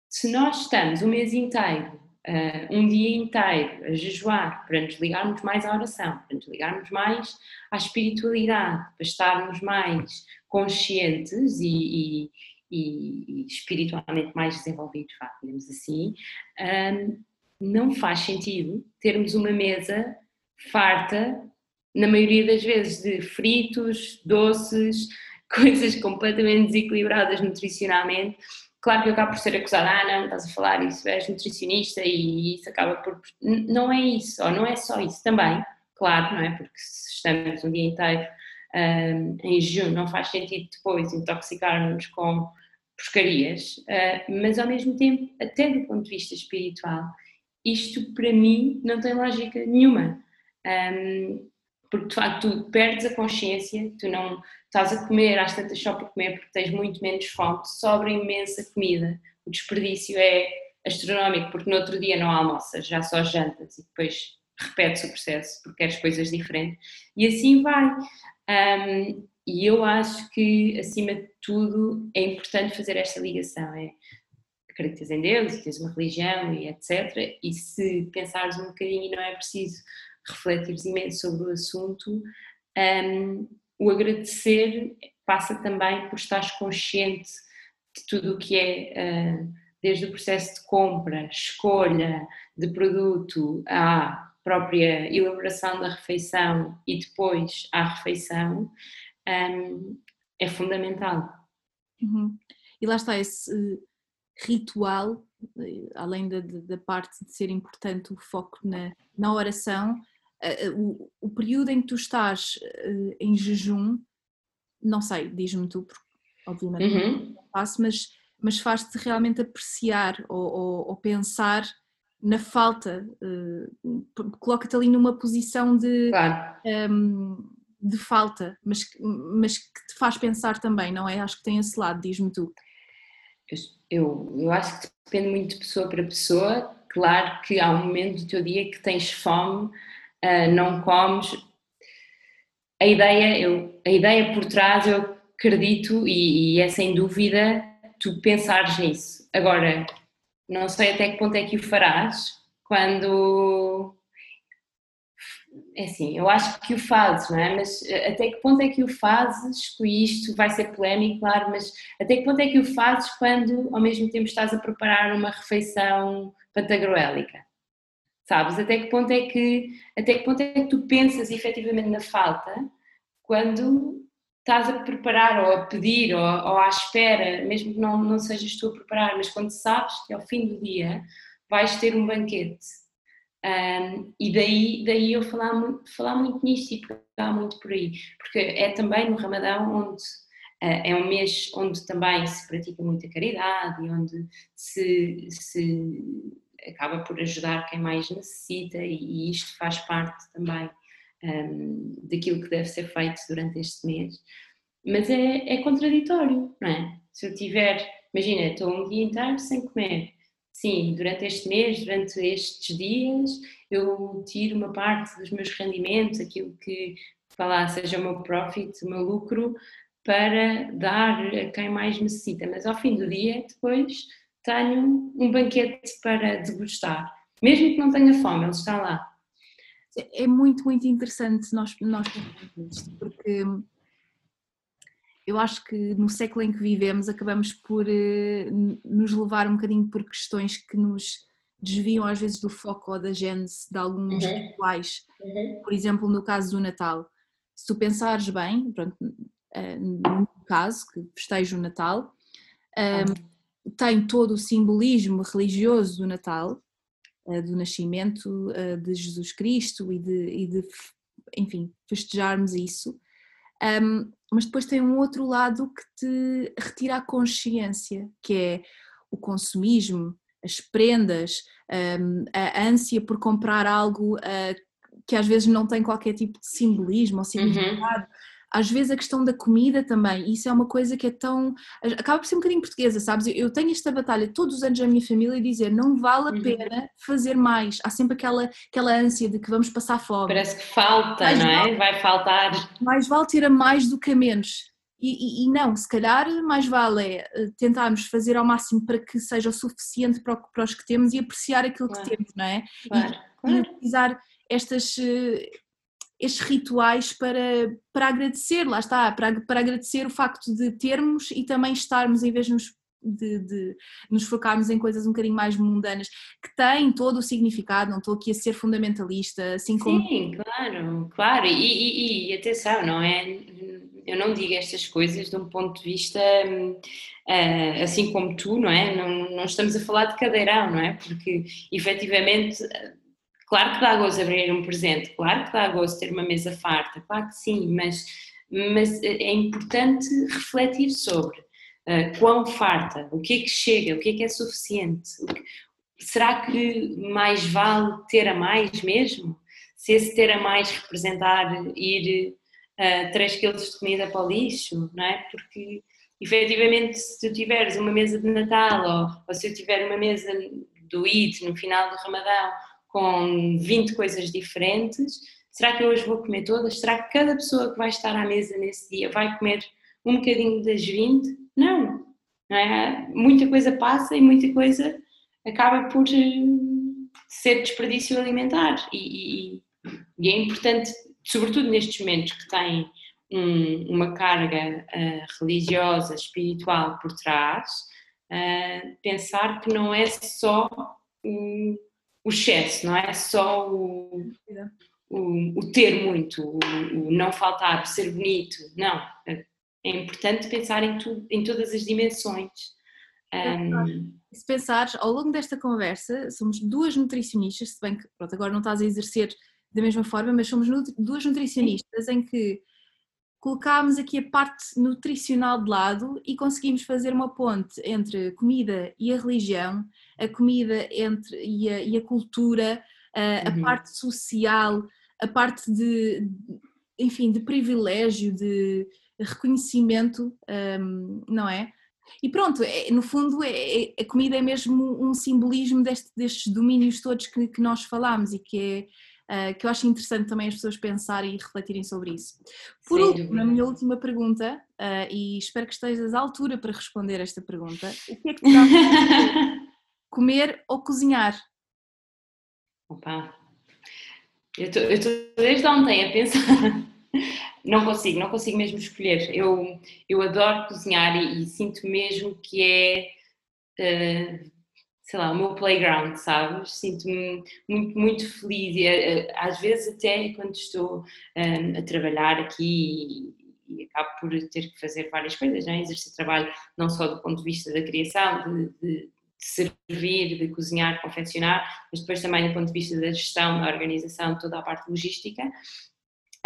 se nós estamos um mês inteiro, uh, um dia inteiro a jejuar para nos ligarmos mais à oração, para nos ligarmos mais à espiritualidade, para estarmos mais conscientes e, e, e espiritualmente mais desenvolvidos, digamos assim, um, não faz sentido termos uma mesa farta, na maioria das vezes, de fritos, doces, coisas completamente desequilibradas nutricionalmente. Claro que eu acabo por ser acusada, ah não, estás a falar isso, és nutricionista e isso acaba por... Não é isso, ou não é só isso também, claro, não é? Porque se estamos um dia inteiro um, em jejum, não faz sentido depois intoxicar-nos com porcarias, uh, mas ao mesmo tempo, até do ponto de vista espiritual, isto para mim não tem lógica nenhuma. Um, porque de facto tu perdes a consciência, tu não estás a comer às tantas só por comer porque tens muito menos fome, sobra imensa comida, o desperdício é astronómico porque no outro dia não almoças, já só jantas e depois repetes o processo porque queres coisas diferentes e assim vai. Um, e eu acho que acima de tudo é importante fazer esta ligação, é acreditas em Deus, tens uma religião e etc. E se pensares um bocadinho e não é preciso refletires imenso sobre o assunto, um, o agradecer passa também por estares consciente de tudo o que é, uh, desde o processo de compra, escolha de produto, à própria elaboração da refeição e depois à refeição, um, é fundamental. Uhum. E lá está esse ritual, além da, da parte de ser importante o foco na, na oração, o, o período em que tu estás em jejum, não sei, diz-me tu, porque obviamente uhum. não faço, mas, mas faz-te realmente apreciar ou, ou, ou, pensar na falta, uh, coloca-te ali numa posição de, claro. um, de falta, mas, mas que te faz pensar também, não é? Acho que tem esse lado, diz-me tu. Eu, eu acho que depende muito de pessoa para pessoa. Claro que há um momento do teu dia que tens fome, uh, não comes. A ideia, eu, a ideia por trás, eu acredito e, e é sem dúvida tu pensares nisso. Agora, não sei até que ponto é que o farás quando. É assim, eu acho que o fazes, não é? Mas eh, até que ponto é que o fazes? E isto vai ser polémico, claro, mas até que ponto é que o fazes quando ao mesmo tempo estás a preparar uma refeição pantagruélica? Sabes? Até que ponto é que, até que ponto é que tu pensas efetivamente na falta quando estás a preparar ou a pedir ou, ou à espera, mesmo que não, não sejas tu a preparar, mas quando sabes que ao fim do dia vais ter um banquete. Um, e daí, daí eu falar muito, falar muito nisto e pegar muito por aí, porque é também no Ramadão onde uh, é um mês onde também se pratica muita caridade e onde se, se acaba por ajudar quem mais necessita, e, isto faz parte também um, daquilo que deve ser feito durante este mês. Mas é, é contraditório, não é? Se eu tiver, imagina, estou um dia inteiro sem comer. Sim, durante este mês, durante estes dias, eu tiro uma parte dos meus rendimentos, aquilo que, lá, seja o meu profit, o meu lucro, para dar a quem mais necessita. Mas ao fim do dia, depois, tenho um banquete para degustar. Mesmo que não tenha fome, ele está lá é muito, muito interessante nós, nós porque eu acho que no século em que vivemos acabamos por uh, nos levar um bocadinho por questões que nos desviam às vezes do foco ou da gênese de alguns uhum. rituais. Uhum. Por exemplo, no caso do Natal, se tu pensares bem, pronto, uh, no caso, que festejo o Natal, uh, tem todo o simbolismo religioso do Natal, eh, do nascimento eh, de Jesus Cristo e de, e de enfim, festejarmos isso. Um, mas depois tem um outro lado que te retira a consciência, que é o consumismo, as prendas, um, a ânsia por comprar algo uh, que às vezes não tem qualquer tipo de simbolismo ou significado. Uhum às vezes a questão da comida também, isso é uma coisa que é tão. acaba por ser um bocadinho portuguesa, sabes? Eu tenho esta batalha todos os anos na minha família e dizer não vale a uhum. pena fazer mais. Há sempre aquela, aquela ânsia de que vamos passar fome. Parece que falta, mais não é? Vale, Vai faltar. Mais vale ter a mais do que a menos. E, e, e, não, se calhar mais vale é eh, tentarmos fazer ao máximo para que seja o suficiente para, para os que temos e apreciar aquilo claro. que temos, não é? Claro, e, claro. e utilizar estas eh, estes rituais para, para agradecer, lá está, para, para agradecer o facto de termos e também estarmos, em vez de nos, de, de nos focarmos em coisas um bocadinho mais mundanas, que têm todo o significado, não estou aqui a ser fundamentalista, assim como. Sim, claro, claro, e, e, e atenção, não é? Eu não digo estas coisas de um ponto de vista uh, assim como tu, não é? Não, não estamos a falar de cadeirão, não é? Porque efetivamente Claro que dá gozo abrir um presente, claro que dá gozo ter uma mesa farta, claro que sim, mas, mas é importante refletir sobre uh, quão farta, o que é que chega, o que é que é suficiente. Será que mais vale ter a mais mesmo? Se esse ter a mais representar ir uh, 3 kg de comida para o lixo, não é? Porque efetivamente se tu tiveres uma mesa de Natal ou, ou se eu tiver uma mesa do Eid no final do Ramadão com 20 coisas diferentes. Será que eu hoje vou comer todas? Será que cada pessoa que vai estar à mesa nesse dia vai comer um bocadinho das 20? Não. não é? Muita coisa passa e muita coisa acaba por eh, ser desperdício alimentar. E, e, e é importante, sobretudo nestes momentos que têm um, uma carga uh, religiosa, espiritual por trás, uh, pensar que não é só um, o excesso, não é só o, o, o ter muito, o, o, não faltar, o ser bonito, não. é importante pensar em, tu, em todas as dimensões. Um... Se pensares, ao longo desta conversa, somos duas nutricionistas, se bem que pronto, agora não estás a exercer da mesma forma, mas somos duas nutricionistas em que colocámos aqui a parte nutricional de lado e conseguimos fazer uma ponte entre a comida e a religião, a comida entre, e, a, e a cultura, a, uhum. a, parte social, a parte de, enfim, de privilégio, de reconhecimento, um, não é? E pronto, é, no fundo é, é, a comida é mesmo um simbolismo deste, destes domínios todos que, que nós falámos e que é Uh, que eu acho interessante também as pessoas pensarem e refletirem sobre isso. Por Sim, último, na minha última pergunta, uh, e espero que estejas à altura para responder esta pergunta, o que é que te dá comer ou cozinhar? Opa, eu estou desde ontem a pensar. Não consigo, não consigo mesmo escolher. Eu, eu adoro cozinhar e, e sinto mesmo que é, uh, sei lá, o meu playground, sabes? Sinto-me muito, muito feliz e uh, às vezes até quando estou um, a trabalhar aqui e, e, acabo por ter que fazer várias coisas, né? exercer trabalho não só do ponto de vista da criação, de, de, de servir, de cozinhar, confeccionar, mas depois também do ponto de vista da gestão, da organização, toda a parte logística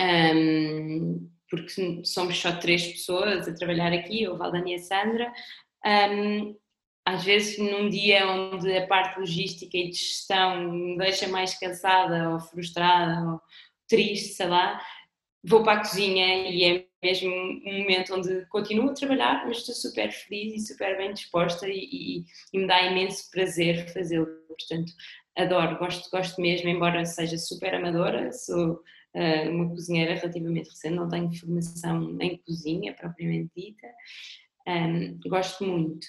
um, porque somos só três pessoas a trabalhar aqui, eu, Valdania e a Sandra. Um, às vezes, num dia onde a parte logística e de gestão me deixa mais cansada ou frustrada ou triste, sei lá, vou para a cozinha e é mesmo um momento onde continuo a trabalhar, mas estou super feliz e super bem disposta e, e, e me dá imenso prazer fazê-lo. Portanto, adoro, gosto, gosto mesmo, embora seja super amadora, sou uh, uma cozinheira relativamente recente, não tenho formação em cozinha propriamente dita, um, gosto muito.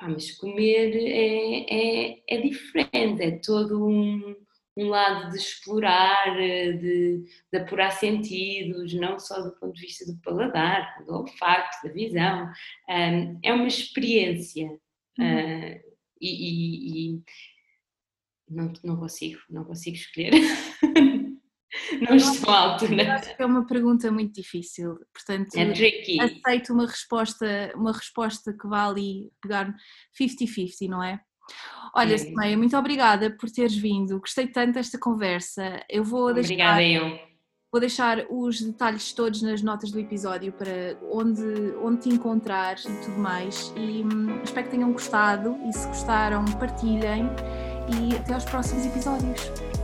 Ah, mas comer é, é, é diferente, é todo um, um lado de explorar, de, de apurar sentidos, não só do ponto de vista do paladar, do olfato, da visão. Um, é uma experiência. Uhum. Uh, e, e, e não, não consigo, não consigo escolher. não estou à altura. Acho que é uma pergunta muito difícil, portanto é aceito uma resposta, uma resposta que vale pegar 50-50, não é? Olha, é. muito obrigada por teres vindo, gostei tanto desta conversa. Eu vou deixar. Obrigada eu. Vou deixar os detalhes todos nas notas do episódio para onde, onde te encontrar e tudo mais. E hum, espero que tenham gostado e se gostaram, partilhem. E até aos próximos episódios.